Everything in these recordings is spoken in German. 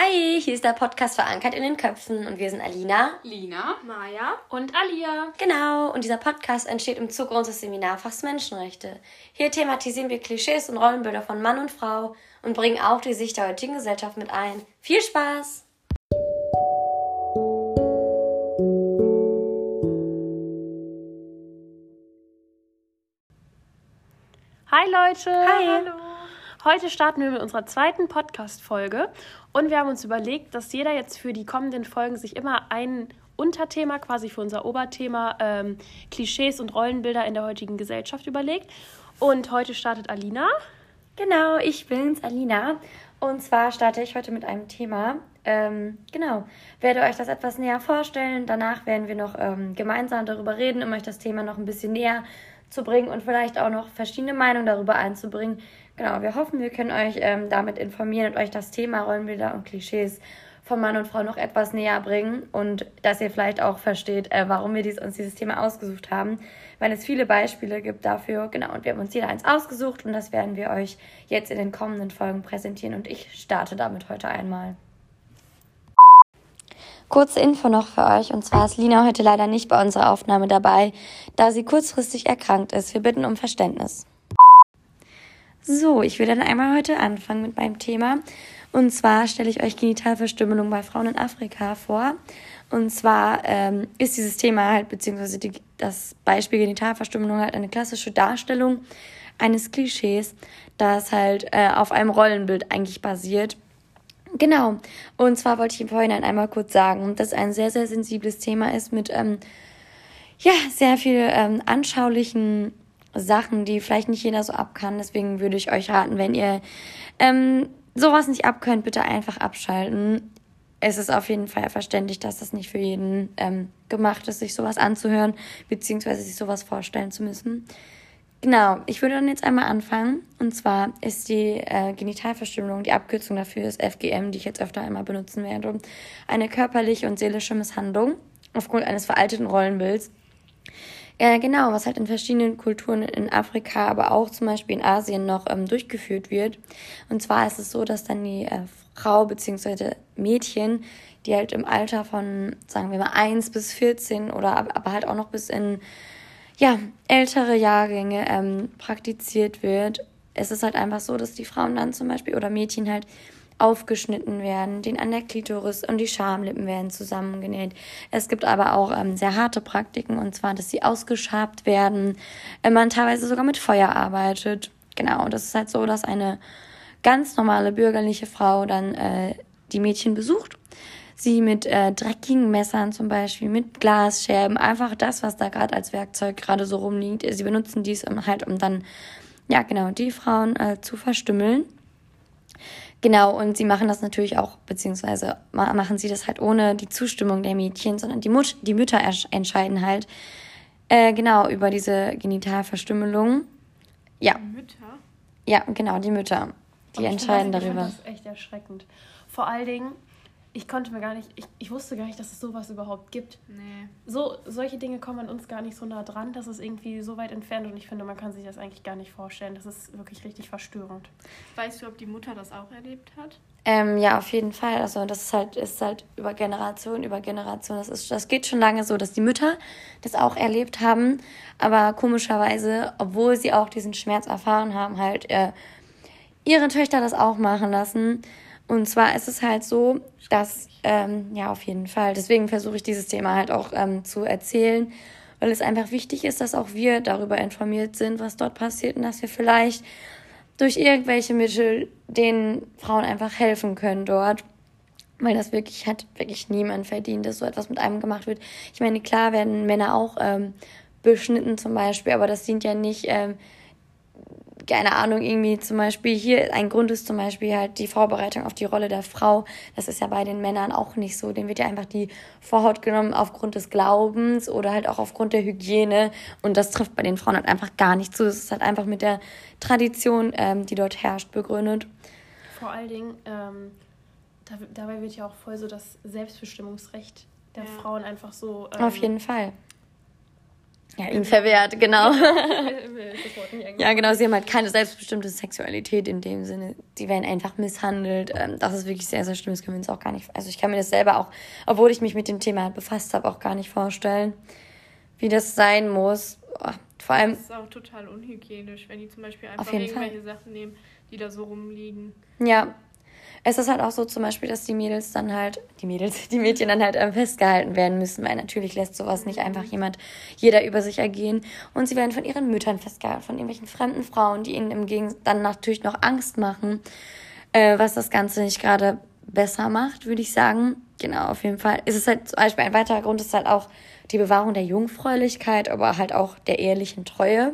Hi, hier ist der Podcast verankert in den Köpfen und wir sind Alina, Lina, Maja und Alia. Genau, und dieser Podcast entsteht im Zuge unseres Seminarfachs Menschenrechte. Hier thematisieren wir Klischees und Rollenbilder von Mann und Frau und bringen auch die Sicht der heutigen Gesellschaft mit ein. Viel Spaß! Hi Leute! Hi. Hallo! Heute starten wir mit unserer zweiten Podcast-Folge und wir haben uns überlegt, dass jeder jetzt für die kommenden Folgen sich immer ein Unterthema, quasi für unser Oberthema, ähm, Klischees und Rollenbilder in der heutigen Gesellschaft überlegt. Und heute startet Alina. Genau, ich bin's, Alina. Und zwar starte ich heute mit einem Thema. Ähm, genau, werde euch das etwas näher vorstellen. Danach werden wir noch ähm, gemeinsam darüber reden, um euch das Thema noch ein bisschen näher zu bringen und vielleicht auch noch verschiedene Meinungen darüber einzubringen. Genau, wir hoffen, wir können euch ähm, damit informieren und euch das Thema Rollenbilder und Klischees von Mann und Frau noch etwas näher bringen und dass ihr vielleicht auch versteht, äh, warum wir dies, uns dieses Thema ausgesucht haben, weil es viele Beispiele gibt dafür. Genau, und wir haben uns jeder eins ausgesucht und das werden wir euch jetzt in den kommenden Folgen präsentieren und ich starte damit heute einmal. Kurze Info noch für euch, und zwar ist Lina heute leider nicht bei unserer Aufnahme dabei, da sie kurzfristig erkrankt ist. Wir bitten um Verständnis. So, ich will dann einmal heute anfangen mit meinem Thema. Und zwar stelle ich euch Genitalverstümmelung bei Frauen in Afrika vor. Und zwar ähm, ist dieses Thema halt, beziehungsweise die, das Beispiel Genitalverstümmelung halt eine klassische Darstellung eines Klischees, das halt äh, auf einem Rollenbild eigentlich basiert. Genau. Und zwar wollte ich im Vorhinein einmal kurz sagen, dass es ein sehr, sehr sensibles Thema ist mit ähm, ja, sehr viel ähm, anschaulichen Sachen, die vielleicht nicht jeder so ab kann. Deswegen würde ich euch raten, wenn ihr ähm, sowas nicht abkönnt, bitte einfach abschalten. Es ist auf jeden Fall verständlich, dass das nicht für jeden ähm, gemacht ist, sich sowas anzuhören, beziehungsweise sich sowas vorstellen zu müssen. Genau, ich würde dann jetzt einmal anfangen. Und zwar ist die äh, Genitalverstümmelung, die Abkürzung dafür ist FGM, die ich jetzt öfter einmal benutzen werde, eine körperliche und seelische Misshandlung aufgrund eines veralteten Rollenbilds. Äh, genau, was halt in verschiedenen Kulturen in Afrika, aber auch zum Beispiel in Asien noch ähm, durchgeführt wird. Und zwar ist es so, dass dann die äh, Frau bzw. Mädchen, die halt im Alter von, sagen wir mal, 1 bis 14 oder aber halt auch noch bis in ja, ältere Jahrgänge ähm, praktiziert wird. Es ist halt einfach so, dass die Frauen dann zum Beispiel oder Mädchen halt aufgeschnitten werden, den an der Klitoris und die Schamlippen werden zusammengenäht. Es gibt aber auch ähm, sehr harte Praktiken und zwar, dass sie ausgeschabt werden, wenn man teilweise sogar mit Feuer arbeitet. Genau, das ist halt so, dass eine ganz normale bürgerliche Frau dann äh, die Mädchen besucht sie mit äh, dreckigen Messern zum Beispiel, mit Glasscherben, einfach das, was da gerade als Werkzeug gerade so rumliegt. Sie benutzen dies um, halt, um dann, ja genau, die Frauen äh, zu verstümmeln. Genau, und sie machen das natürlich auch, beziehungsweise machen sie das halt ohne die Zustimmung der Mädchen, sondern die, Mut die Mütter entscheiden halt äh, genau über diese Genitalverstümmelung. Ja. Die Mütter? Ja, genau, die Mütter. Die entscheiden das, darüber. Das ist echt erschreckend. Vor allen Dingen, ich konnte mir gar nicht, ich, ich wusste gar nicht, dass es sowas überhaupt gibt. Nee. So, solche Dinge kommen an uns gar nicht so nah dran, das ist irgendwie so weit entfernt und ich finde, man kann sich das eigentlich gar nicht vorstellen. Das ist wirklich richtig verstörend. Weißt du, ob die Mutter das auch erlebt hat? Ähm, ja, auf jeden Fall. Also das ist halt, ist halt über Generation, über Generation. Das, ist, das geht schon lange so, dass die Mütter das auch erlebt haben. Aber komischerweise, obwohl sie auch diesen Schmerz erfahren haben, halt äh, ihre Töchter das auch machen lassen. Und zwar ist es halt so, dass, ähm, ja, auf jeden Fall. Deswegen versuche ich dieses Thema halt auch ähm, zu erzählen, weil es einfach wichtig ist, dass auch wir darüber informiert sind, was dort passiert und dass wir vielleicht durch irgendwelche Mittel den Frauen einfach helfen können dort. Weil das wirklich hat wirklich niemand verdient, dass so etwas mit einem gemacht wird. Ich meine, klar werden Männer auch ähm, beschnitten zum Beispiel, aber das dient ja nicht ähm, keine Ahnung, irgendwie zum Beispiel hier ein Grund ist zum Beispiel halt die Vorbereitung auf die Rolle der Frau. Das ist ja bei den Männern auch nicht so. Denen wird ja einfach die Vorhaut genommen aufgrund des Glaubens oder halt auch aufgrund der Hygiene. Und das trifft bei den Frauen halt einfach gar nicht zu. Es ist halt einfach mit der Tradition, ähm, die dort herrscht, begründet. Vor allen Dingen, ähm, da, dabei wird ja auch voll so das Selbstbestimmungsrecht der ja. Frauen einfach so. Ähm, auf jeden Fall ja, ihnen verwehrt, genau. Ja, genau, sie haben halt keine selbstbestimmte Sexualität in dem Sinne. Sie werden einfach misshandelt. Ähm, das ist wirklich sehr, sehr schlimm. Das können wir uns auch gar nicht, also ich kann mir das selber auch, obwohl ich mich mit dem Thema befasst habe, auch gar nicht vorstellen, wie das sein muss. Oh, vor allem, Das ist auch total unhygienisch, wenn die zum Beispiel einfach irgendwelche Sachen nehmen, die da so rumliegen. ja, es ist halt auch so zum Beispiel, dass die Mädels dann halt, die Mädels, die Mädchen dann halt ähm, festgehalten werden müssen, weil natürlich lässt sowas nicht einfach jemand, jeder über sich ergehen. Und sie werden von ihren Müttern festgehalten, von irgendwelchen fremden Frauen, die ihnen im Gegensatz dann natürlich noch Angst machen, äh, was das Ganze nicht gerade besser macht, würde ich sagen. Genau, auf jeden Fall. Ist es halt zum Beispiel ein weiterer Grund ist halt auch die Bewahrung der Jungfräulichkeit, aber halt auch der ehrlichen Treue.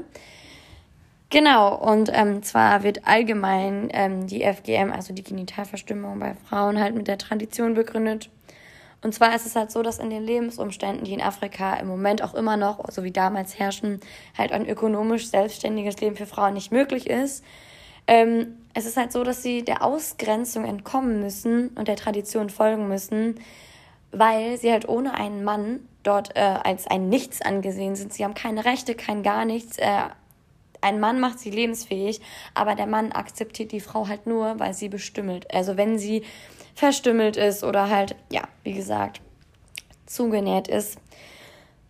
Genau, und ähm, zwar wird allgemein ähm, die FGM, also die Genitalverstümmelung bei Frauen, halt mit der Tradition begründet. Und zwar ist es halt so, dass in den Lebensumständen, die in Afrika im Moment auch immer noch, so wie damals herrschen, halt ein ökonomisch selbstständiges Leben für Frauen nicht möglich ist. Ähm, es ist halt so, dass sie der Ausgrenzung entkommen müssen und der Tradition folgen müssen, weil sie halt ohne einen Mann dort äh, als ein Nichts angesehen sind. Sie haben keine Rechte, kein gar nichts. Äh, ein Mann macht sie lebensfähig, aber der Mann akzeptiert die Frau halt nur, weil sie bestümmelt. Also wenn sie verstümmelt ist oder halt, ja, wie gesagt, zugenäht ist.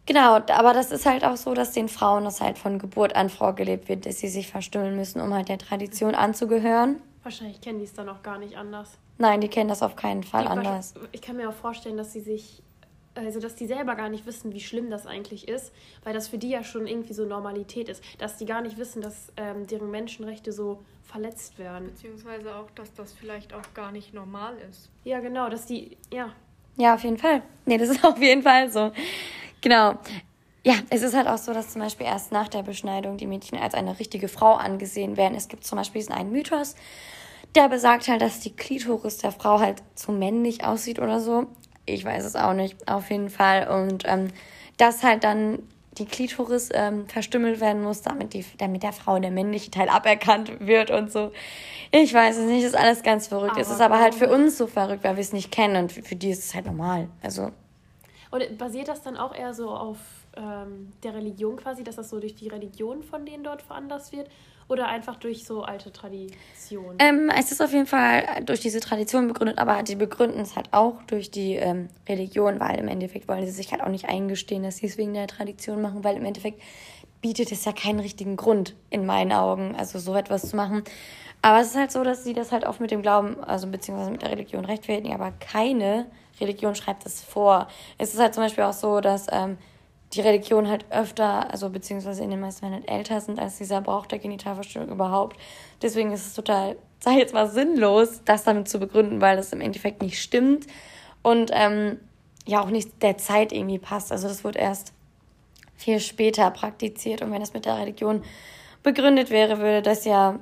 Genau, aber das ist halt auch so, dass den Frauen das halt von Geburt an vorgelebt wird, dass sie sich verstümmeln müssen, um halt der Tradition anzugehören. Wahrscheinlich kennen die es dann auch gar nicht anders. Nein, die kennen das auf keinen Fall Die- anders. Ich kann mir auch vorstellen, dass sie sich, also dass die selber gar nicht wissen, wie schlimm das eigentlich ist, weil das für die ja schon irgendwie so Normalität ist, dass die gar nicht wissen, dass ähm, deren Menschenrechte so verletzt werden. Beziehungsweise auch, dass das vielleicht auch gar nicht normal ist. Ja, genau, dass die, ja, Ja, auf jeden Fall. Nee, das ist auf jeden Fall so. Genau. Ja, es ist halt auch so, dass zum Beispiel erst nach der Beschneidung die Mädchen als eine richtige Frau angesehen werden. Es gibt zum Beispiel diesen einen Mythos, der besagt halt, dass die Klitoris der Frau halt zu männlich aussieht oder so. Ich weiß es auch nicht, auf jeden Fall. Und ähm, dass halt dann die Klitoris ähm, verstümmelt werden muss, damit, die, damit der Frau der männliche Teil aberkannt wird und so. Ich weiß es nicht, ist alles ganz verrückt. es Aber ist aber halt für uns so verrückt, weil wir es nicht kennen und für, für die ist es halt normal. Also, Und basiert das dann auch eher so auf ähm, der Religion quasi, dass das so durch die Religion von denen dort veranlasst wird? Oder einfach durch so alte Traditionen? ähm, es ist auf jeden Fall durch diese Tradition begründet, aber die begründen es halt auch durch die ähm, Religion, weil im Endeffekt wollen sie sich halt auch nicht eingestehen, dass sie es wegen der Tradition machen, weil im Endeffekt bietet es ja keinen richtigen Grund in meinen Augen, also so etwas zu machen. Aber es ist halt so, dass sie das halt auch mit dem Glauben, also beziehungsweise mit der Religion rechtfertigen, aber keine Religion schreibt es vor. Es ist halt zum Beispiel auch so, dass ähm, die Religion halt öfter, also beziehungsweise in den meisten Fällen halt älter sind als dieser Brauch der Genitalverstümmelung überhaupt. Deswegen ist es total, sag ich jetzt mal, sinnlos, das damit zu begründen, weil das im Endeffekt nicht stimmt und ähm, ja auch nicht der Zeit irgendwie passt. Also das wird erst viel später praktiziert und wenn das mit der Religion begründet wäre, würde das ja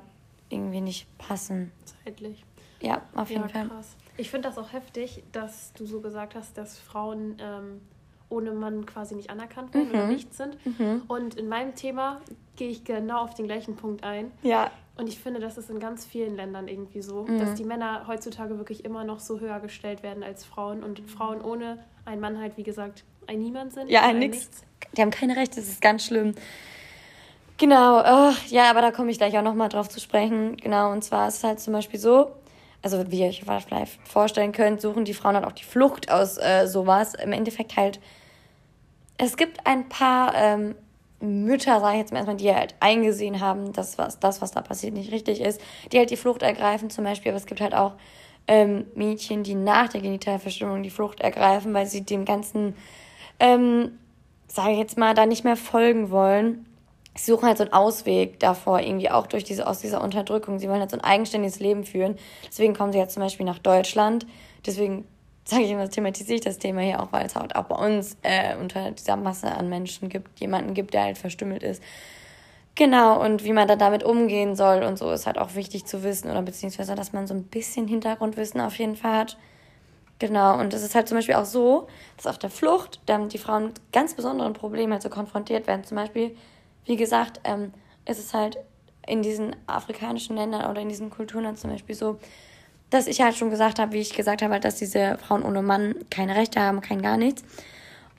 irgendwie nicht passen. Zeitlich. Ja, auf jeden Ja, Fall. krass. Ich finde das auch heftig, dass du so gesagt hast, dass Frauen ähm, ohne Mann quasi nicht anerkannt werden oder nichts sind. Und in meinem Thema gehe ich genau auf den gleichen Punkt ein. Ja, Und ich finde, das ist in ganz vielen Ländern irgendwie so, Mhm. dass die Männer heutzutage wirklich immer noch so höher gestellt werden als Frauen und Frauen ohne einen Mann halt, wie gesagt, ein Niemand sind. Ja, ein nix. Die haben keine Rechte, das ist ganz schlimm. Genau, ach, ja, aber da komme ich gleich auch nochmal drauf zu sprechen. Genau, und zwar ist es halt zum Beispiel so, also wie ihr euch vielleicht vorstellen könnt, suchen die Frauen halt auch die Flucht aus äh, sowas. Im Endeffekt halt, es gibt ein paar ähm, Mütter, sage ich jetzt mal erstmal, die halt eingesehen haben, dass was, das, was da passiert, nicht richtig ist, die halt die Flucht ergreifen zum Beispiel, aber es gibt halt auch ähm, Mädchen, die nach der Genitalverstümmelung die Flucht ergreifen, weil sie dem ganzen ähm, sage ich jetzt mal, da nicht mehr folgen wollen. Sie suchen halt so einen Ausweg davor, irgendwie auch durch diese, aus dieser Unterdrückung. Sie wollen halt so ein eigenständiges Leben führen. Deswegen kommen sie jetzt zum Beispiel nach Deutschland. Deswegen sage ich immer, thematisiere ich das Thema hier auch, weil es halt auch bei uns äh, unter dieser Masse an Menschen gibt, jemanden gibt, der halt verstümmelt ist. Genau, und wie man da damit umgehen soll und so ist halt auch wichtig zu wissen oder beziehungsweise, dass man so ein bisschen Hintergrundwissen auf jeden Fall hat. Genau, und es ist halt zum Beispiel auch so, dass auf der Flucht dann die Frauen mit ganz besonderen Problemen halt so konfrontiert werden. Zum Beispiel, wie gesagt, ähm, ist es halt in diesen afrikanischen Ländern oder in diesen Kulturen dann zum Beispiel so, dass ich halt schon gesagt habe, wie ich gesagt habe, halt, dass diese Frauen ohne Mann keine Rechte haben, kein gar nichts.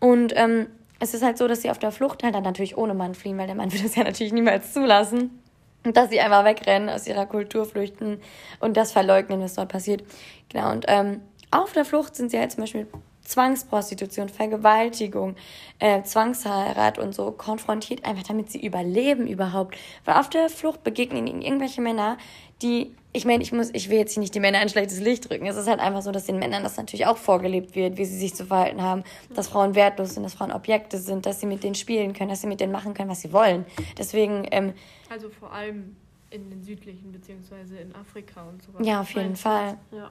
Und ähm, es ist halt so, dass sie auf der Flucht halt dann natürlich ohne Mann fliehen, weil der Mann würde es ja natürlich niemals zulassen. Und dass sie einfach wegrennen, aus ihrer Kultur flüchten und das verleugnen, was dort passiert. Genau, und ähm, auf der Flucht sind sie halt zum Beispiel Zwangsprostitution, Vergewaltigung, äh, Zwangsheirat und so konfrontiert, einfach damit sie überleben überhaupt. Weil auf der Flucht begegnen ihnen irgendwelche Männer, die, ich meine, ich muss, ich will jetzt hier nicht die Männer ein schlechtes Licht drücken. Es ist halt einfach so, dass den Männern das natürlich auch vorgelebt wird, wie sie sich zu verhalten haben, dass Frauen wertlos sind, dass Frauen Objekte sind, dass sie mit denen spielen können, dass sie mit denen machen können, was sie wollen. Deswegen, ähm, Also vor allem in den südlichen beziehungsweise in Afrika und so weiter. ja, auf jeden Fall. Ja.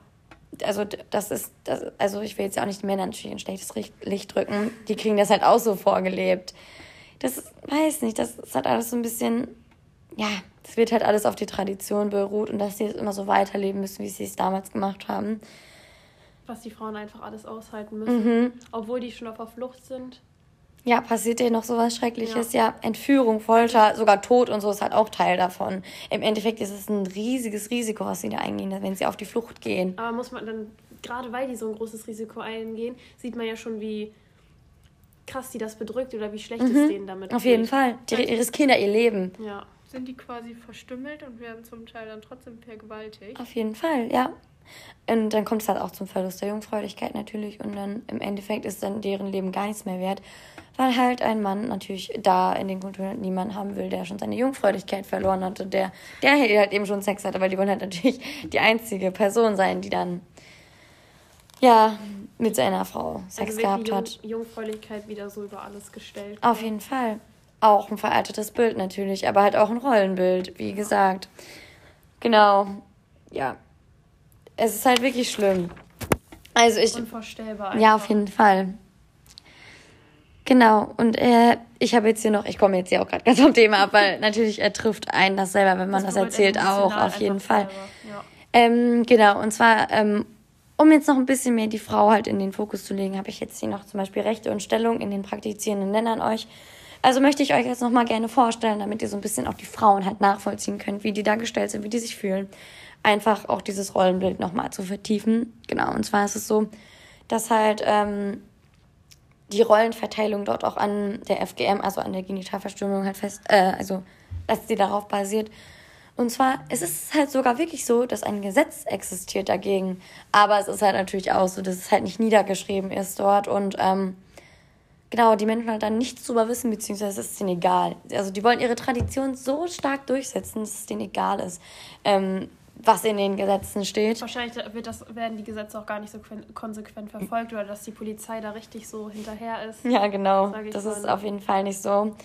Also das ist, das, also ich will jetzt ja auch nicht den Männern natürlich ein schlechtes Licht drücken. Die kriegen das halt auch so vorgelebt. Das ist, weiß nicht, das ist halt alles so ein bisschen, ja, das wird halt alles auf die Tradition beruht und dass sie es immer so weiterleben müssen, wie sie es damals gemacht haben. Was die Frauen einfach alles aushalten müssen. Mhm. Obwohl die schon auf der Flucht sind. Ja, passiert dir noch sowas Schreckliches? Ja. Entführung, Folter, sogar Tod und so ist halt auch Teil davon. Im Endeffekt ist es ein riesiges Risiko, was sie da eingehen, wenn sie auf die Flucht gehen. Aber muss man dann, gerade weil die so ein großes Risiko eingehen, sieht man ja schon, wie krass die das bedrückt oder wie schlecht es denen damit Mhm. Auf jeden. Fall. Die riskieren da ihr Leben. Ja. Sind die quasi verstümmelt und werden zum Teil dann trotzdem vergewaltigt? Auf jeden Fall, ja. Und dann kommt es halt auch zum Verlust der Jungfräulichkeit natürlich und dann im Endeffekt ist dann deren Leben gar nichts mehr wert, weil halt ein Mann natürlich da in den Kulturen niemanden haben will, der schon seine Jungfräulichkeit verloren hatte, der, der halt eben schon Sex hatte, weil die wollen halt natürlich die einzige Person sein, die dann ja mit seiner Frau Sex also gehabt die hat. Jungfräulichkeit wieder so über alles gestellt. Auf jeden Fall. Auch ein veraltetes Bild natürlich, aber halt auch ein Rollenbild, wie gesagt. Genau. Ja. Es ist halt wirklich schlimm. Also ich. Unvorstellbar. Einfach. Ja, auf jeden Fall. Genau. Und äh, ich habe jetzt hier noch, ich komme jetzt hier auch gerade ganz vom Thema ab, weil natürlich er trifft einen das selber, wenn man das, berührt erzählt, auch, auf jeden Fall. Ja. Ähm, genau, und zwar, ähm, um jetzt noch ein bisschen mehr die Frau halt in den Fokus zu legen, habe ich jetzt hier noch zum Beispiel Rechte und Stellung in den praktizierenden Ländern euch. Also möchte ich euch jetzt noch mal gerne vorstellen, damit ihr so ein bisschen auch die Frauen halt nachvollziehen könnt, wie die dargestellt sind, wie die sich fühlen. Einfach auch dieses Rollenbild noch mal zu vertiefen. Genau, und zwar ist es so, dass halt ähm, die Rollenverteilung dort auch an der FGM, also an der Genitalverstümmelung halt fest, äh, also dass sie darauf basiert. Und zwar, es ist halt sogar wirklich so, dass ein Gesetz existiert dagegen. Aber es ist halt natürlich auch so, dass es halt nicht niedergeschrieben ist dort und ähm, genau, die Menschen halt dann nichts drüber wissen, beziehungsweise es ist ihnen egal. Also die wollen ihre Tradition so stark durchsetzen, dass es denen egal ist, ähm, was in den Gesetzen steht. Wahrscheinlich wird das, werden die Gesetze auch gar nicht so quen- konsequent verfolgt oder dass die Polizei da richtig so hinterher ist. Ja, genau. Das ist auf jeden Fall nicht so.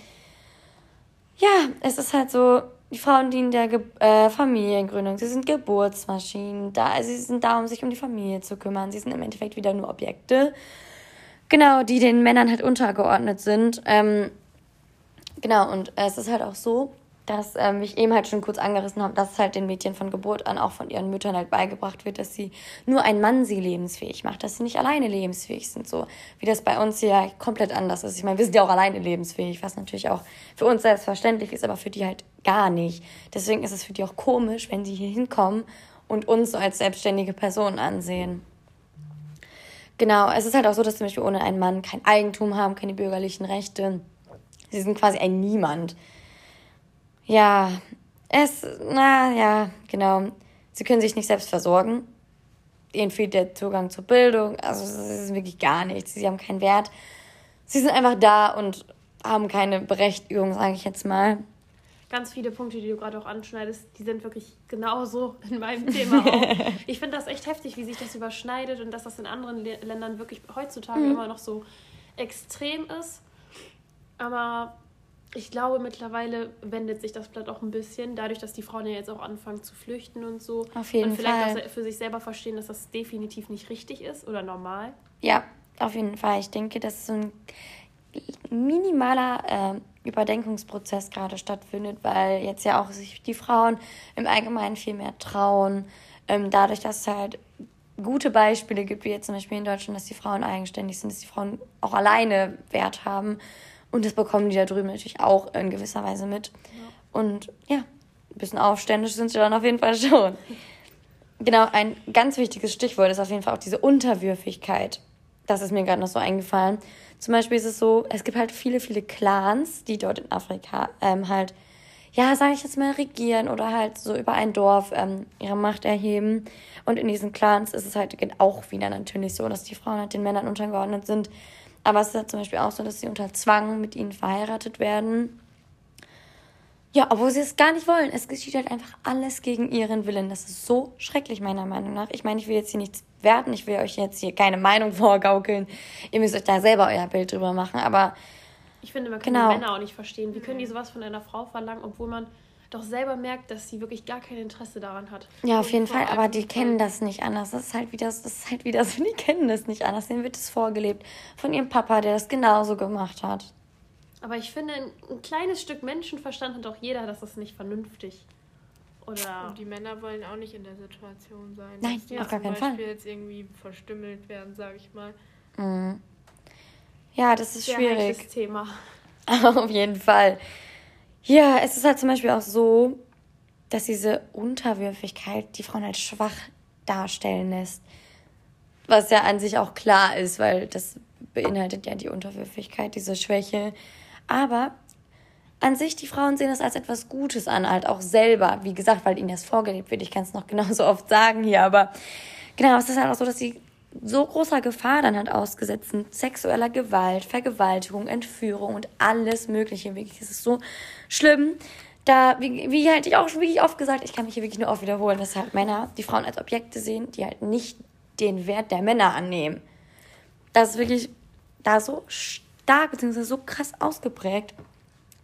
Ja, es ist halt so, die Frauen dienen der Ge äh, Familiengründung. Sie sind Geburtsmaschinen. Da, sie sind da, um sich um die Familie zu kümmern. Sie sind im Endeffekt wieder nur Objekte. Genau, die den Männern halt untergeordnet sind. Ähm, genau, und es ist halt auch so, dass, ähm, ich eben halt schon kurz angerissen habe, dass halt den Mädchen von Geburt an auch von ihren Müttern halt beigebracht wird, dass sie nur ein Mann sie lebensfähig macht, dass sie nicht alleine lebensfähig sind, so wie das bei uns hier komplett anders ist. Ich meine, wir sind ja auch alleine lebensfähig, was natürlich auch für uns selbstverständlich ist, aber für die halt gar nicht. Deswegen ist es für die auch komisch, wenn sie hier hinkommen und uns so als selbstständige Personen ansehen. Genau, es ist halt auch so, dass zum Beispiel ohne einen Mann kein Eigentum haben, keine bürgerlichen Rechte. Sie sind quasi ein Niemand. Ja, es, na ja, genau. Sie können sich nicht selbst versorgen. Ihnen fehlt der Zugang zur Bildung. Also es ist wirklich gar nichts. Sie haben keinen Wert. Sie sind einfach da und haben keine Berechtigung, sage ich jetzt mal. Ganz viele Punkte, die du gerade auch anschneidest, die sind wirklich genauso in meinem Thema auch. Ich finde das echt heftig, wie sich das überschneidet und dass das in anderen Le Ländern wirklich heutzutage Mhm. immer noch so extrem ist. Aber ich glaube, mittlerweile wendet sich das Blatt auch ein bisschen, dadurch, dass die Frauen ja jetzt auch anfangen zu flüchten und so. Auf jeden und vielleicht Fall. auch für sich selber verstehen, dass das definitiv nicht richtig ist oder normal. Ja, auf jeden Fall. Ich denke, dass so ein minimaler äh, Überdenkungsprozess gerade stattfindet, weil jetzt ja auch sich die Frauen im Allgemeinen viel mehr trauen. Ähm, dadurch, dass es halt gute Beispiele gibt, wie jetzt zum Beispiel in Deutschland, dass die Frauen eigenständig sind, dass die Frauen auch alleine Wert haben. Und das bekommen die da drüben natürlich auch in gewisser Weise mit. Und ja, ein bisschen aufständisch sind sie dann auf jeden Fall schon. Genau, ein ganz wichtiges Stichwort ist auf jeden Fall auch diese Unterwürfigkeit. Das ist mir gerade noch so eingefallen. Zum Beispiel ist es so, es gibt halt viele, viele Clans, die dort in Afrika ähm, halt, ja, sage ich jetzt mal, regieren oder halt so über ein Dorf ähm, ihre Macht erheben. Und in diesen Clans ist es halt auch wieder natürlich so, dass die Frauen halt den Männern untergeordnet sind. Aber es ist halt zum Beispiel auch so, dass sie unter Zwang mit ihnen verheiratet werden. Ja, obwohl sie es gar nicht wollen. Es geschieht halt einfach alles gegen ihren Willen. Das ist so schrecklich, meiner Meinung nach. Ich meine, ich will jetzt hier nichts werten. Ich will euch jetzt hier keine Meinung vorgaukeln. Ihr müsst euch da selber euer Bild drüber machen. Aber. Ich finde, man kann genau. die Männer auch nicht verstehen. Wie können die sowas von einer Frau verlangen, obwohl man doch selber merkt, dass sie wirklich gar kein Interesse daran hat. Ja, auf jeden Fall, aber die kennen das nicht anders. Das ist halt wieder, das ist halt wieder so, die kennen das nicht anders. Denen wird es vorgelebt von ihrem Papa, der das genauso gemacht hat. Aber ich finde, ein, ein kleines Stück Menschenverstand hat auch jeder, dass das nicht vernünftig oder und die Männer wollen auch nicht in der Situation sein. Nein, dass auf gar keinen Fall. jetzt irgendwie verstümmelt werden, sage ich mal. Mhm. Ja, das ist Sehr schwierig. Thema. auf jeden Fall. Ja, es ist halt zum Beispiel auch so, dass diese Unterwürfigkeit die Frauen halt schwach darstellen lässt. Was ja an sich auch klar ist, weil das beinhaltet ja die Unterwürfigkeit, diese Schwäche. Aber an sich, die Frauen sehen das als etwas Gutes an, halt auch selber. Wie gesagt, weil ihnen das vorgelebt wird. Ich kann es noch genauso oft sagen hier, aber genau, es ist halt auch so, dass sie so großer Gefahr dann halt ausgesetzt sind. Sexueller Gewalt, Vergewaltigung, Entführung und alles Mögliche. Wirklich, es ist so schlimm. Da, wie, wie halt ich auch schon wirklich oft gesagt, ich kann mich hier wirklich nur oft wiederholen, dass halt Männer die Frauen als Objekte sehen, die halt nicht den Wert der Männer annehmen. Das ist wirklich da so stark bzw. so krass ausgeprägt.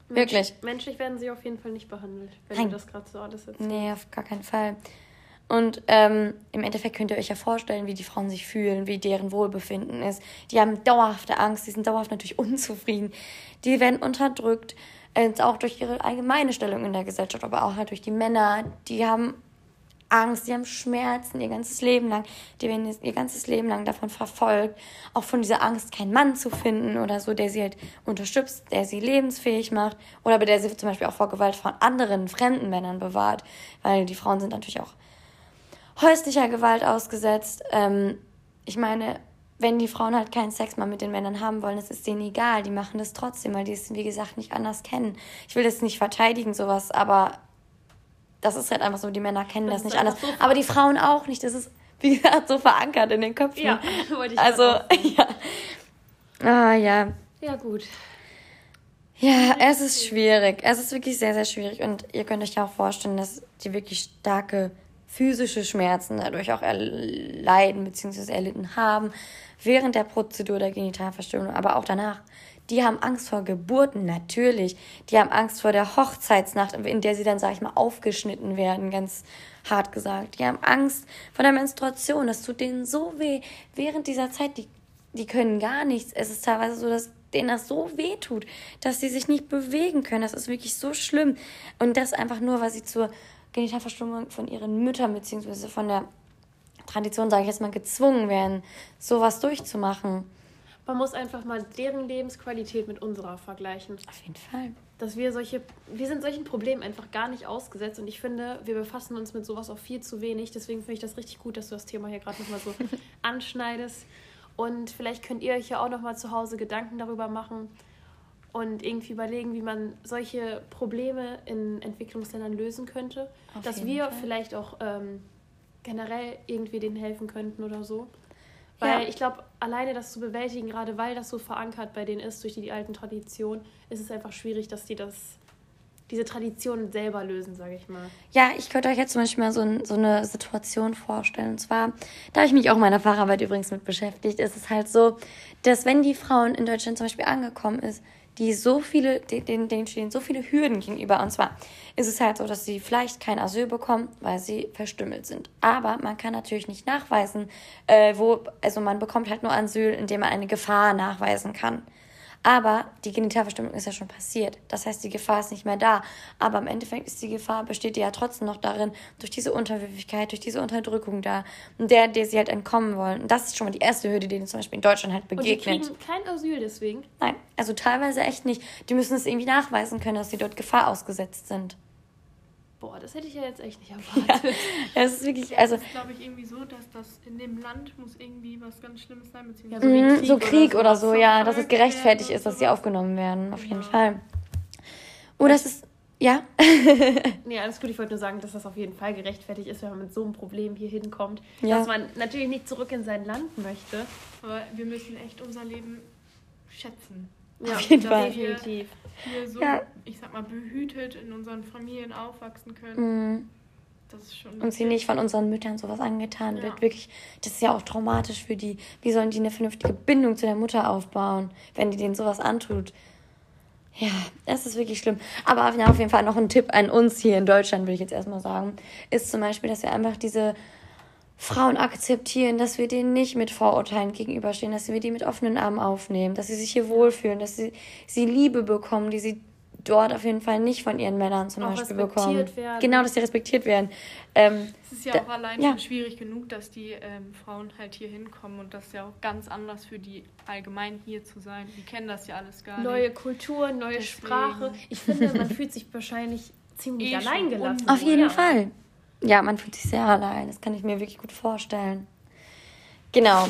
Wirklich. Menschlich werden sie auf jeden Fall nicht behandelt, wenn Nein. du das gerade so alles erzählst. Nee, auf gar keinen Fall. Und ähm, im Endeffekt könnt ihr euch ja vorstellen, wie die Frauen sich fühlen, wie deren Wohlbefinden ist. Die haben dauerhafte Angst, die sind dauerhaft natürlich unzufrieden. Die werden unterdrückt, äh, auch durch ihre allgemeine Stellung in der Gesellschaft, aber auch halt durch die Männer. Die haben Angst, die haben Schmerzen ihr ganzes Leben lang. Die werden ihr ganzes Leben lang davon verfolgt, auch von dieser Angst, keinen Mann zu finden oder so, der sie halt unterstützt, der sie lebensfähig macht oder bei der sie zum Beispiel auch vor Gewalt von anderen fremden Männern bewahrt, weil die Frauen sind natürlich auch häuslicher Gewalt ausgesetzt. Ähm, ich meine, wenn die Frauen halt keinen Sex mal mit den Männern haben wollen, das ist denen egal. Die machen das trotzdem, weil die es, wie gesagt, nicht anders kennen. Ich will das nicht verteidigen, sowas, aber das ist halt einfach so, die Männer kennen das, das nicht anders. So aber die Frauen auch nicht. Das ist, wie gesagt, so verankert in den Köpfen. Ja, wollte ich Also, ja. Ah, ja. Ja, gut. Ja, es ist schwierig. Es ist wirklich sehr, sehr schwierig. Und ihr könnt euch ja auch vorstellen, dass die wirklich starke physische Schmerzen dadurch auch erleiden bzw. erlitten haben während der Prozedur der Genitalverstümmelung, aber auch danach. Die haben Angst vor Geburten, natürlich. Die haben Angst vor der Hochzeitsnacht, in der sie dann, sag ich mal, aufgeschnitten werden, ganz hart gesagt. Die haben Angst vor der Menstruation. Das tut denen so weh. Während dieser Zeit, die, die können gar nichts. Es ist teilweise so, dass denen das so weh tut, dass sie sich nicht bewegen können. Das ist wirklich so schlimm. Und das einfach nur, weil sie zur Genitalverstümmelung von ihren Müttern beziehungsweise von der Tradition, sage ich jetzt mal, gezwungen werden, sowas durchzumachen. Man muss einfach mal deren Lebensqualität mit unserer vergleichen. Auf jeden Fall. Dass wir solche, wir sind solchen Problemen einfach gar nicht ausgesetzt und ich finde, wir befassen uns mit sowas auch viel zu wenig. Deswegen finde ich das richtig gut, dass du das Thema hier gerade nochmal so anschneidest. Und vielleicht könnt ihr euch ja auch nochmal zu Hause Gedanken darüber machen und irgendwie überlegen, wie man solche Probleme in Entwicklungsländern lösen könnte. Auf dass wir Fall. vielleicht auch ähm, generell irgendwie denen helfen könnten oder so. Weil ja. ich glaube, alleine das zu bewältigen, gerade weil das so verankert bei denen ist, durch die, die alten Traditionen, ist es einfach schwierig, dass die das, diese Tradition selber lösen, sage ich mal. Ja, ich könnte euch jetzt zum Beispiel mal so, ein, so eine Situation vorstellen. Und zwar, da habe ich mich auch in meiner Facharbeit übrigens mit beschäftigt, ist es halt so, dass wenn die Frauen in Deutschland zum Beispiel angekommen ist, die so viele, denen, denen stehen so viele Hürden gegenüber. Und zwar ist es halt so, dass sie vielleicht kein Asyl bekommen, weil sie verstümmelt sind. Aber man kann natürlich nicht nachweisen, äh, wo, also man bekommt halt nur Asyl, indem man eine Gefahr nachweisen kann. Aber die Genitalverstümmelung ist ja schon passiert. Das heißt, die Gefahr ist nicht mehr da. Aber im Endeffekt ist die Gefahr, besteht die ja trotzdem noch darin, durch diese Unterwürfigkeit, durch diese Unterdrückung da, der, der sie halt entkommen wollen. Und das ist schon mal die erste Hürde, die ihnen zum Beispiel in Deutschland halt begegnet. Und die kriegen kein Asyl deswegen? Nein, also teilweise echt nicht. Die müssen es irgendwie nachweisen können, dass sie dort Gefahr ausgesetzt sind. Boah, das hätte ich ja jetzt echt nicht erwartet. Ja, es ist wirklich, also Das ist, glaube ich, irgendwie so, dass das in dem Land muss irgendwie was ganz Schlimmes sein, Ja, beziehungsweise so wie mh, Krieg so oder Krieg oder sowas so, ja, dass es gerechtfertigt ist, dass sie aufgenommen werden, auf jeden Ja. Fall. Oh, das ist, ja? Nee, alles gut. Ich wollte nur sagen, dass das auf jeden Fall gerechtfertigt ist, wenn man mit so einem Problem hier hinkommt. Ja. Dass man natürlich nicht zurück in sein Land möchte. Aber wir müssen echt unser Leben schätzen. Ja, Auf jeden Fall. wir Definitiv. hier so, Ja. ich sag mal, behütet in unseren Familien aufwachsen können. Mhm. Das ist schon. Und sie nicht von unseren Müttern sowas angetan Ja. wird. Wirklich, das ist ja auch traumatisch für die. Wie sollen die eine vernünftige Bindung zu der Mutter aufbauen, wenn die denen sowas antut? Ja, das ist wirklich schlimm. Aber auf jeden Fall noch ein Tipp an uns hier in Deutschland, würde ich jetzt erstmal sagen, ist zum Beispiel, dass wir einfach diese Frauen akzeptieren, dass wir denen nicht mit Vorurteilen gegenüberstehen, dass wir die mit offenen Armen aufnehmen, dass sie sich hier wohlfühlen, dass sie, sie Liebe bekommen, die sie dort auf jeden Fall nicht von ihren Männern zum Auch Beispiel respektiert bekommen. werden. Genau, dass sie respektiert werden. Ähm, Es ist ja Da- auch allein ja. schon schwierig genug, dass die ähm, Frauen halt hier hinkommen und das ist ja auch ganz anders für die allgemein hier zu sein. Die kennen das ja alles gar Neue nicht. Kultur, neue Deswegen. Sprache. Ich finde, man fühlt sich wahrscheinlich ziemlich Eh schon allein gelassen. unwohl. Auf jeden Ja. Fall. Ja, man fühlt sich sehr allein. Das kann ich mir wirklich gut vorstellen. Genau.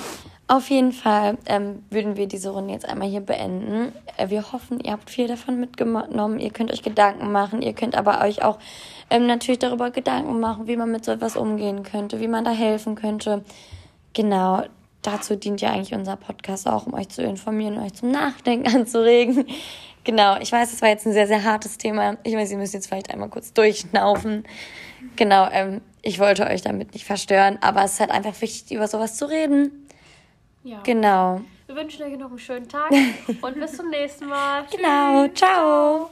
Auf jeden Fall ähm, würden wir diese Runde jetzt einmal hier beenden. Äh, wir hoffen, ihr habt viel davon mitgenommen. Ihr könnt euch Gedanken machen. Ihr könnt aber euch auch ähm, natürlich darüber Gedanken machen, wie man mit so etwas umgehen könnte, wie man da helfen könnte. Genau. Dazu dient ja eigentlich unser Podcast auch, um euch zu informieren euch zum Nachdenken anzuregen. Genau, ich weiß, es war jetzt ein sehr, sehr hartes Thema. Ich weiß, ihr müsst jetzt vielleicht einmal kurz durchschnaufen. Genau, ähm, ich wollte euch damit nicht verstören, aber es ist halt einfach wichtig, über sowas zu reden. Ja. Genau. Wir wünschen euch noch einen schönen Tag und bis zum nächsten Mal. Genau. Ciao.